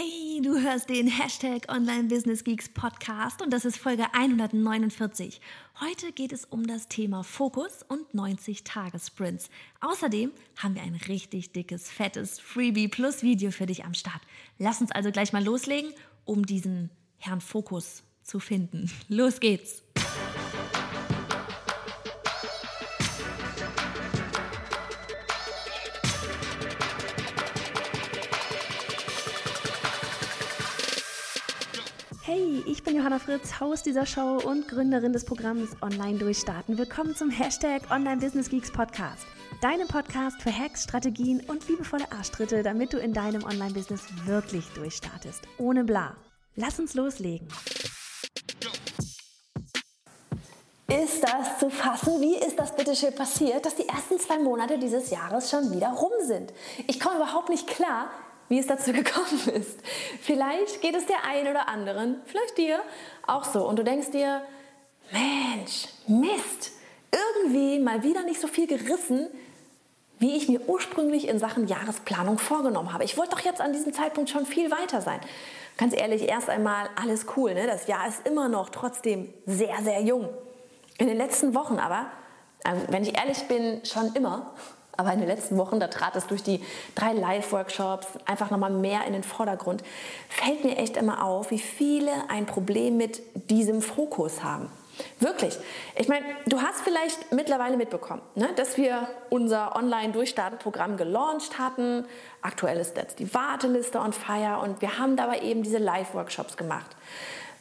Hey, du hörst den Hashtag Online Business Geeks Podcast und das ist Folge 149. Heute geht es um das Thema Fokus und 90-Tage-Sprints. Außerdem haben wir ein richtig dickes, fettes Freebie plus Video für dich am Start. Lass uns also gleich mal loslegen, um diesen Herrn Fokus zu finden. Los geht's! Hey, ich bin Johanna Fritz, Haus dieser Show und Gründerin des Programms Online Durchstarten. Willkommen zum Hashtag Online Business Geeks Podcast. Deinem Podcast für Hacks, Strategien und liebevolle Arschtritte, damit du in deinem Online-Business wirklich durchstartest. Ohne bla. Lass uns loslegen. Ist das zu fassen? Wie ist das bitte schön passiert, dass die ersten zwei Monate dieses Jahres schon wieder rum sind? Ich komme überhaupt nicht klar, wie es dazu gekommen ist. Vielleicht geht es der einen oder anderen, vielleicht dir, auch so. Und du denkst dir, Mensch, Mist, irgendwie mal wieder nicht so viel gerissen, wie ich mir ursprünglich in Sachen Jahresplanung vorgenommen habe. Ich wollte doch jetzt an diesem Zeitpunkt schon viel weiter sein. Ganz ehrlich, erst einmal alles cool. Ne? Das Jahr ist immer noch trotzdem sehr, sehr jung. In den letzten Wochen aber, also wenn ich ehrlich bin, schon immer, aber in den letzten Wochen, da trat es durch die drei Live-Workshops einfach nochmal mehr in den Vordergrund, fällt mir echt immer auf, wie viele ein Problem mit diesem Fokus haben. Wirklich. Ich meine, du hast vielleicht mittlerweile mitbekommen, ne, dass wir unser Online-Durchstarten-Programm gelauncht hatten. Aktuell ist jetzt die Warteliste on fire und wir haben dabei eben diese Live-Workshops gemacht.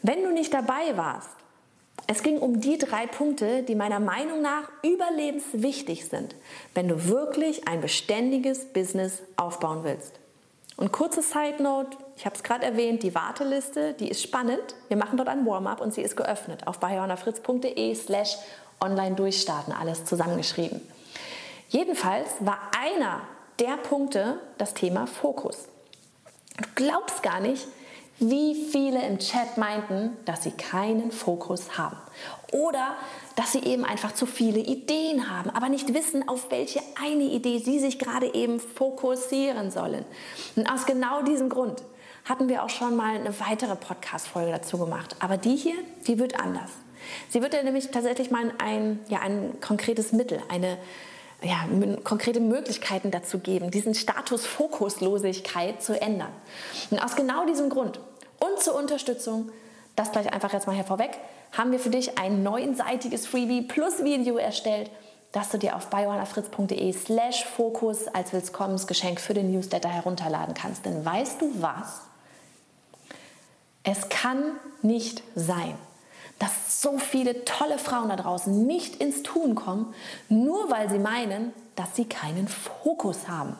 Wenn du nicht dabei warst, es ging um die drei Punkte, die meiner Meinung nach überlebenswichtig sind, wenn du wirklich ein beständiges Business aufbauen willst. Und kurze Side Note, ich habe es gerade erwähnt, die Warteliste, die ist spannend. Wir machen dort ein Warm-up und sie ist geöffnet auf bayonafritz.de slash online durchstarten, alles zusammengeschrieben. Jedenfalls war einer der Punkte das Thema Fokus. Du glaubst gar nicht, wie viele im Chat meinten, dass sie keinen Fokus haben. Oder dass sie eben einfach zu viele Ideen haben, aber nicht wissen, auf welche eine Idee sie sich gerade eben fokussieren sollen. Und aus genau diesem Grund hatten wir auch schon mal eine weitere Podcast-Folge dazu gemacht. Aber die hier, die wird anders. Sie wird ja nämlich tatsächlich mal ein, ja, ein konkretes Mittel, eine ja, konkrete Möglichkeiten dazu geben, diesen Status Fokuslosigkeit zu ändern. Und aus genau diesem Grund und zur Unterstützung, das gleich einfach jetzt mal hier vorweg, haben wir für dich ein neunseitiges Freebie plus Video erstellt, das du dir auf bioannafritz.de slash Fokus als Willkommensgeschenk für den Newsletter herunterladen kannst. Denn weißt du was? Es kann nicht sein, dass so viele tolle Frauen da draußen nicht ins Tun kommen, nur weil sie meinen, dass sie keinen Fokus haben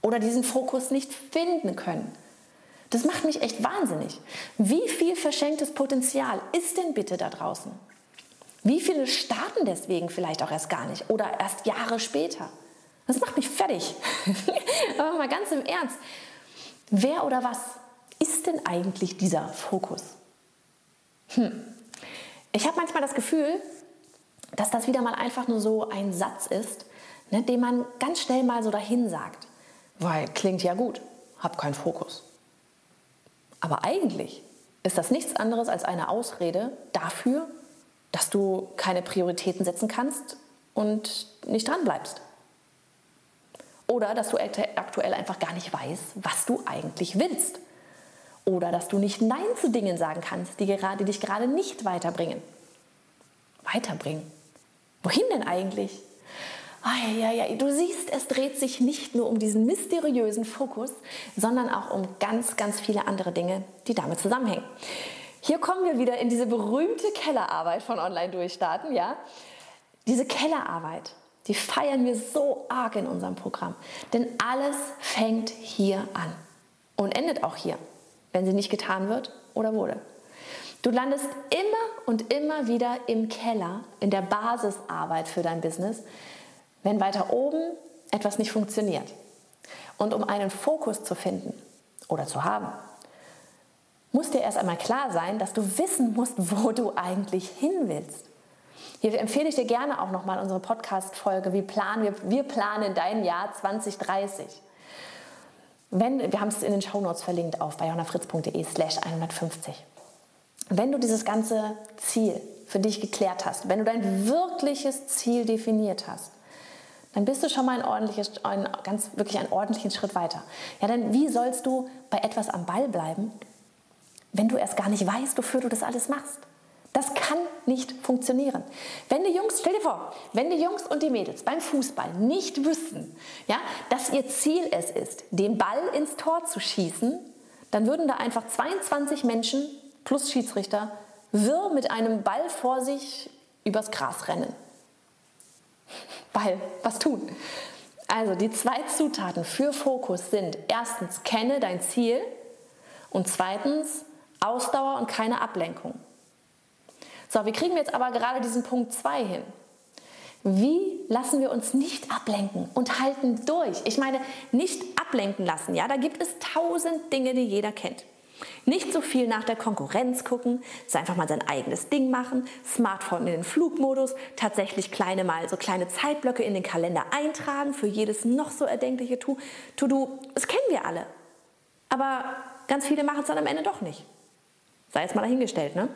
oder diesen Fokus nicht finden können. Das macht mich echt wahnsinnig. Wie viel verschenktes Potenzial ist denn bitte da draußen? Wie viele starten deswegen vielleicht auch erst gar nicht oder erst Jahre später? Das macht mich fertig. Aber mal ganz im Ernst. Wer oder was ist denn eigentlich dieser Fokus? Hm. Ich habe manchmal das Gefühl, dass das wieder mal einfach nur so ein Satz ist, ne, den man ganz schnell mal so dahin sagt. Weil klingt ja gut, hab keinen Fokus. Aber eigentlich ist das nichts anderes als eine Ausrede dafür, dass du keine Prioritäten setzen kannst und nicht dran bleibst. Oder dass du aktuell einfach gar nicht weißt, was du eigentlich willst. Oder dass du nicht Nein zu Dingen sagen kannst, die, gerade, die dich gerade nicht weiterbringen. Weiterbringen? Wohin denn eigentlich? Ah, ja, ja, ja. Du siehst, es dreht sich nicht nur um diesen mysteriösen Fokus, sondern auch um ganz, ganz viele andere Dinge, die damit zusammenhängen. Hier kommen wir wieder in diese berühmte Kellerarbeit von Online Durchstarten, ja? Diese Kellerarbeit, die feiern wir so arg in unserem Programm. Denn alles fängt hier an und endet auch hier, wenn sie nicht getan wird oder wurde. Du landest immer und immer wieder im Keller, in der Basisarbeit für dein Business, wenn weiter oben etwas nicht funktioniert. Und um einen Fokus zu finden oder zu haben, muss dir erst einmal klar sein, dass du wissen musst, wo du eigentlich hin willst. Hier empfehle ich dir gerne auch nochmal unsere Podcast-Folge, wie planen wir, wir planen dein Jahr 2030. wenn, wir haben es in den Shownotes verlinkt auf bayonafritz.de slash 150. Wenn du dieses ganze Ziel für dich geklärt hast, wenn du dein wirkliches Ziel definiert hast, dann bist du schon mal ein ordentliches, ein, ganz, wirklich einen ordentlichen Schritt weiter. Ja, denn wie sollst du bei etwas am Ball bleiben, wenn du erst gar nicht weißt, wofür du das alles machst? Das kann nicht funktionieren. Wenn die Jungs, stell dir vor, wenn die Jungs und die Mädels beim Fußball nicht wüssten, ja, dass ihr Ziel es ist, den Ball ins Tor zu schießen, dann würden da einfach 22 Menschen plus Schiedsrichter wirr mit einem Ball vor sich übers Gras rennen. Weil, was tun? Also die zwei Zutaten für Fokus sind erstens, kenne dein Ziel und zweitens, Ausdauer und keine Ablenkung. So, wie kriegen wir jetzt aber gerade diesen Punkt 2 hin? Wie lassen wir uns nicht ablenken und halten durch? Ich meine, nicht ablenken lassen, ja, da gibt es tausend Dinge, die jeder kennt. Nicht so viel nach der Konkurrenz gucken, so einfach mal sein eigenes Ding machen, Smartphone in den Flugmodus, tatsächlich kleine mal so kleine Zeitblöcke in den Kalender eintragen für jedes noch so erdenkliche To-Do. Das kennen wir alle. Aber ganz viele machen es dann am Ende doch nicht. Sei es mal dahingestellt. Ne?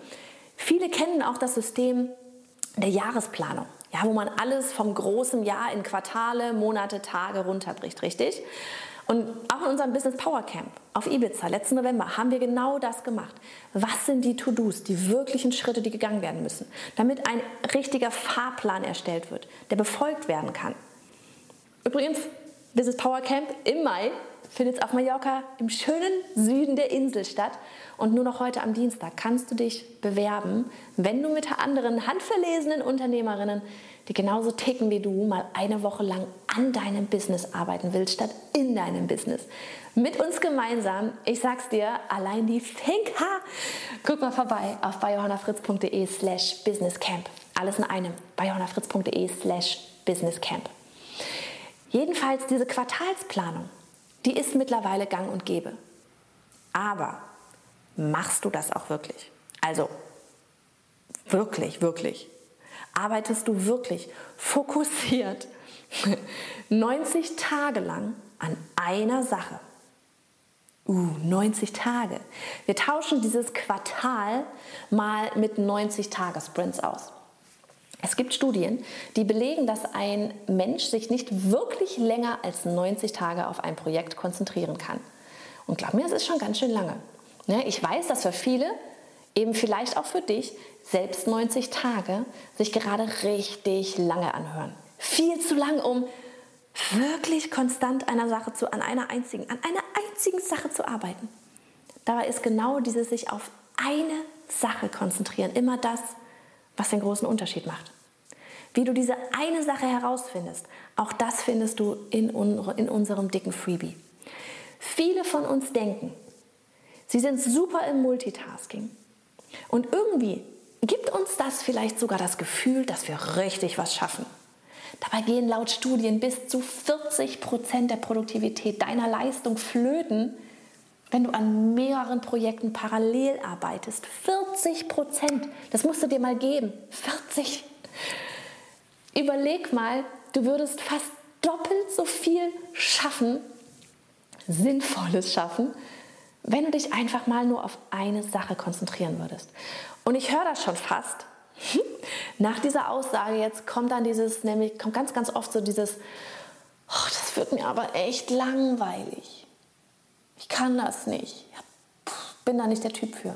Viele kennen auch das System der Jahresplanung, ja, wo man alles vom großen Jahr in Quartale, Monate, Tage runterbricht, richtig? Und auch in unserem Business Power Camp auf Ibiza letzten November haben wir genau das gemacht. Was sind die To-Dos, die wirklichen Schritte, die gegangen werden müssen, damit ein richtiger Fahrplan erstellt wird, der befolgt werden kann. Übrigens, Business Power Camp im Mai findet es auf Mallorca im schönen Süden der Insel statt. Und nur noch heute am Dienstag kannst du dich bewerben, wenn du mit anderen handverlesenen Unternehmerinnen die genauso ticken wie du, mal eine Woche lang an deinem Business arbeiten willst, statt in deinem Business. Mit uns gemeinsam, ich sag's dir, allein die Finker. Guck mal vorbei auf biohannafritz.de slash businesscamp. Alles in einem. biohannafritz.de slash businesscamp. Jedenfalls diese Quartalsplanung, die ist mittlerweile gang und gäbe. Aber machst du das auch wirklich? Also wirklich, wirklich arbeitest du wirklich fokussiert 90 Tage lang an einer Sache. Uh, 90 Tage. Wir tauschen dieses Quartal mal mit 90 Tage-Sprints aus. Es gibt Studien, die belegen, dass ein Mensch sich nicht wirklich länger als 90 Tage auf ein Projekt konzentrieren kann. Und glaub mir, es ist schon ganz schön lange. Ne, ich weiß, dass für viele, eben vielleicht auch für dich, selbst 90 Tage sich gerade richtig lange anhören. Viel zu lang, um wirklich konstant einer Sache zu, an einer einzigen, an einer einzigen Sache zu arbeiten. Dabei ist genau dieses sich auf eine Sache konzentrieren immer das, was den großen Unterschied macht. Wie du diese eine Sache herausfindest, auch das findest du in, in unserem dicken Freebie. Viele von uns denken, sie sind super im Multitasking. Und irgendwie gibt uns das vielleicht sogar das Gefühl, dass wir richtig was schaffen. Dabei gehen laut Studien bis zu 40 Prozent der Produktivität deiner Leistung flöten, wenn du an mehreren Projekten parallel arbeitest. 40 Prozent, das musst du dir mal geben. 40. Überleg mal, du würdest fast doppelt so viel schaffen, Sinnvolles schaffen, wenn du dich einfach mal nur auf eine Sache konzentrieren würdest. Und ich höre das schon fast. Nach dieser Aussage jetzt kommt dann dieses, nämlich kommt ganz, ganz oft so dieses, oh, das wird mir aber echt langweilig. Ich kann das nicht. Ich bin da nicht der Typ für.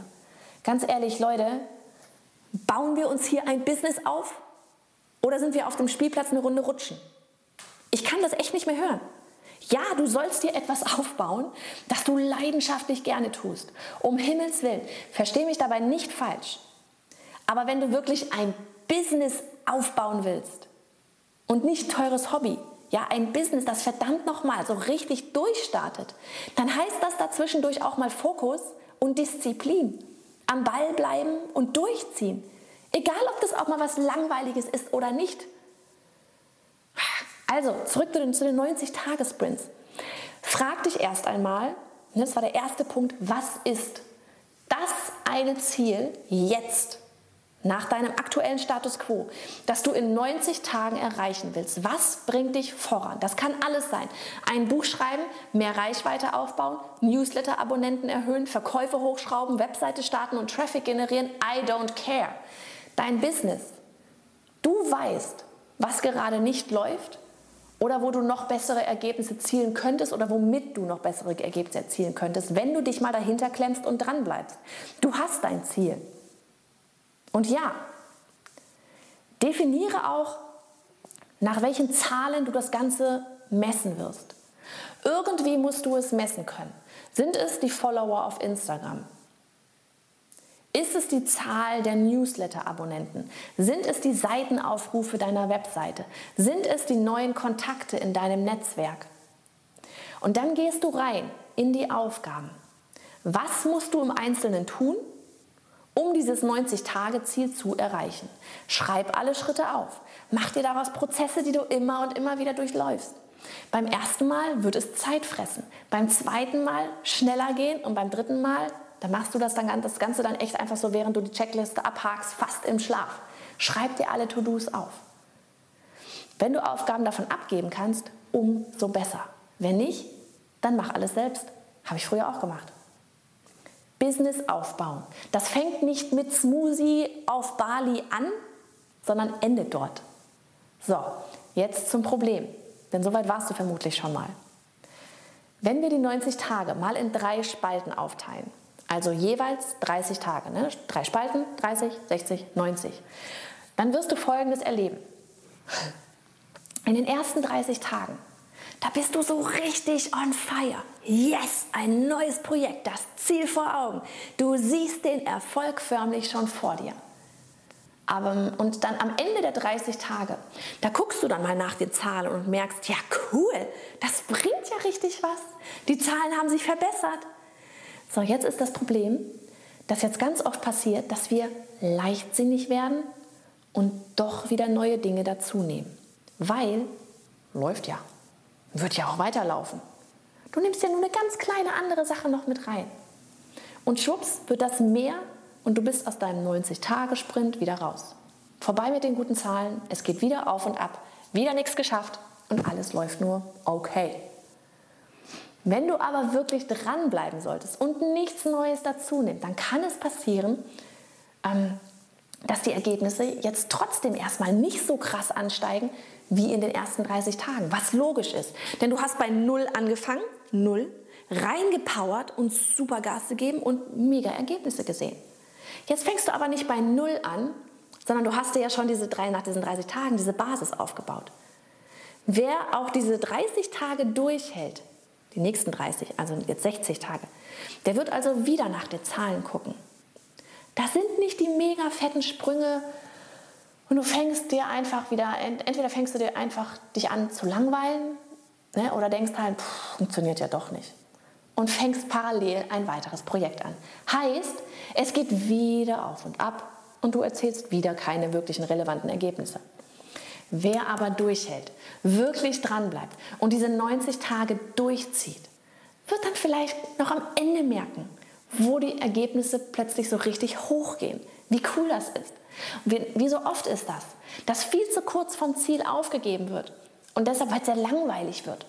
Ganz ehrlich, Leute, bauen wir uns hier ein Business auf oder sind wir auf dem Spielplatz eine Runde rutschen? Ich kann das echt nicht mehr hören. Ja, du sollst dir etwas aufbauen, das du leidenschaftlich gerne tust. Um Himmels Willen, verstehe mich dabei nicht falsch. Aber wenn du wirklich ein Business aufbauen willst und nicht teures Hobby, ja, ein Business, das verdammt nochmal so richtig durchstartet, dann heißt das dazwischendurch auch mal Fokus und Disziplin. Am Ball bleiben und durchziehen. Egal, ob das auch mal was Langweiliges ist oder nicht. Also, zurück zu den, zu den 90-Tage-Sprints. Frag dich erst einmal, das war der erste Punkt, was ist das eine Ziel jetzt, nach deinem aktuellen Status quo, das du in 90 Tagen erreichen willst. Was bringt dich voran? Das kann alles sein. Ein Buch schreiben, mehr Reichweite aufbauen, Newsletter-Abonnenten erhöhen, Verkäufe hochschrauben, Webseite starten und Traffic generieren. I don't care. Dein Business. Du weißt, was gerade nicht läuft oder wo du noch bessere Ergebnisse erzielen könntest oder womit du noch bessere Ergebnisse erzielen könntest, wenn du dich mal dahinter klemmst und dran bleibst. Du hast dein Ziel. Und ja, definiere auch, nach welchen Zahlen du das Ganze messen wirst. Irgendwie musst du es messen können. Sind es die Follower auf Instagram? Ist es die Zahl der Newsletter-Abonnenten? Sind es die Seitenaufrufe deiner Webseite? Sind es die neuen Kontakte in deinem Netzwerk? Und dann gehst du rein in die Aufgaben. Was musst du im Einzelnen tun, um dieses 90-Tage-Ziel zu erreichen? Schreib alle Schritte auf. Mach dir daraus Prozesse, die du immer und immer wieder durchläufst. Beim ersten Mal wird es Zeit fressen, beim zweiten Mal schneller gehen und beim dritten Mal dann machst du das, dann, das Ganze dann echt einfach so, während du die Checkliste abhakst, fast im Schlaf. Schreib dir alle To-Dos auf. Wenn du Aufgaben davon abgeben kannst, umso besser. Wenn nicht, dann mach alles selbst. Habe ich früher auch gemacht. Business aufbauen. Das fängt nicht mit Smoothie auf Bali an, sondern endet dort. So, jetzt zum Problem. Denn soweit warst du vermutlich schon mal. Wenn wir die 90 Tage mal in drei Spalten aufteilen, also jeweils 30 Tage, ne? drei Spalten, 30, 60, 90. Dann wirst du Folgendes erleben. In den ersten 30 Tagen, da bist du so richtig on fire. Yes, ein neues Projekt, das Ziel vor Augen. Du siehst den Erfolg förmlich schon vor dir. Aber, und dann am Ende der 30 Tage, da guckst du dann mal nach den Zahlen und merkst, ja cool, das bringt ja richtig was. Die Zahlen haben sich verbessert. So, jetzt ist das Problem, dass jetzt ganz oft passiert, dass wir leichtsinnig werden und doch wieder neue Dinge dazunehmen. Weil läuft ja, wird ja auch weiterlaufen. Du nimmst ja nur eine ganz kleine andere Sache noch mit rein. Und schwupps wird das mehr und du bist aus deinem 90-Tage-Sprint wieder raus. Vorbei mit den guten Zahlen, es geht wieder auf und ab, wieder nichts geschafft und alles läuft nur okay. Wenn du aber wirklich dranbleiben solltest und nichts Neues dazu nimmst, dann kann es passieren, ähm, dass die Ergebnisse jetzt trotzdem erstmal nicht so krass ansteigen wie in den ersten 30 Tagen, was logisch ist. Denn du hast bei Null angefangen, Null, reingepowert und super Gas gegeben und mega Ergebnisse gesehen. Jetzt fängst du aber nicht bei Null an, sondern du hast dir ja schon diese drei, nach diesen 30 Tagen diese Basis aufgebaut. Wer auch diese 30 Tage durchhält, die nächsten 30, also jetzt 60 Tage. Der wird also wieder nach den Zahlen gucken. Das sind nicht die mega fetten Sprünge und du fängst dir einfach wieder, entweder fängst du dir einfach dich an zu langweilen ne, oder denkst halt, pff, funktioniert ja doch nicht. Und fängst parallel ein weiteres Projekt an. Heißt, es geht wieder auf und ab und du erzählst wieder keine wirklichen relevanten Ergebnisse. Wer aber durchhält, wirklich dranbleibt und diese 90 Tage durchzieht, wird dann vielleicht noch am Ende merken, wo die Ergebnisse plötzlich so richtig hochgehen. Wie cool das ist. Wie, wie so oft ist das, dass viel zu kurz vom Ziel aufgegeben wird und deshalb halt sehr langweilig wird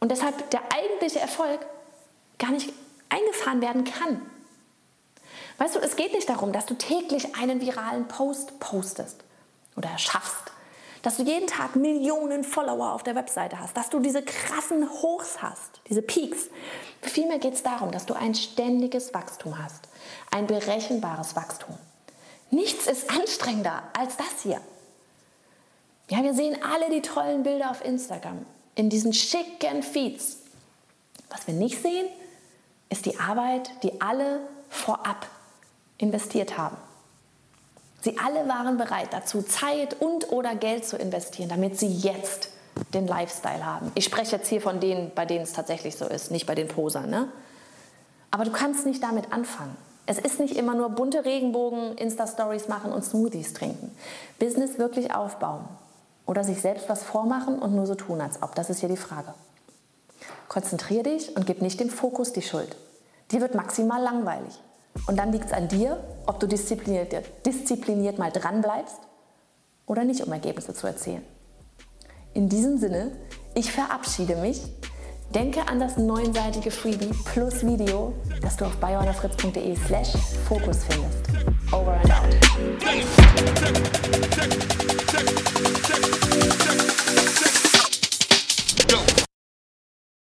und deshalb der eigentliche Erfolg gar nicht eingefahren werden kann. Weißt du, es geht nicht darum, dass du täglich einen viralen Post postest oder schaffst dass du jeden Tag Millionen Follower auf der Webseite hast, dass du diese krassen Hochs hast, diese Peaks. Vielmehr geht es darum, dass du ein ständiges Wachstum hast, ein berechenbares Wachstum. Nichts ist anstrengender als das hier. Ja, wir sehen alle die tollen Bilder auf Instagram, in diesen schicken Feeds. Was wir nicht sehen, ist die Arbeit, die alle vorab investiert haben. Sie alle waren bereit dazu, Zeit und oder Geld zu investieren, damit sie jetzt den Lifestyle haben. Ich spreche jetzt hier von denen, bei denen es tatsächlich so ist, nicht bei den Posern. Ne? Aber du kannst nicht damit anfangen. Es ist nicht immer nur bunte Regenbogen, Insta-Stories machen und Smoothies trinken. Business wirklich aufbauen oder sich selbst was vormachen und nur so tun, als ob. Das ist hier die Frage. Konzentriere dich und gib nicht dem Fokus die Schuld. Die wird maximal langweilig. Und dann liegt es an dir, ob du diszipliniert, diszipliniert mal dran bleibst oder nicht, um Ergebnisse zu erzielen. In diesem Sinne, ich verabschiede mich. Denke an das neunseitige Freebie plus Video, das du auf bayonafritz.de slash Fokus findest. Over and out.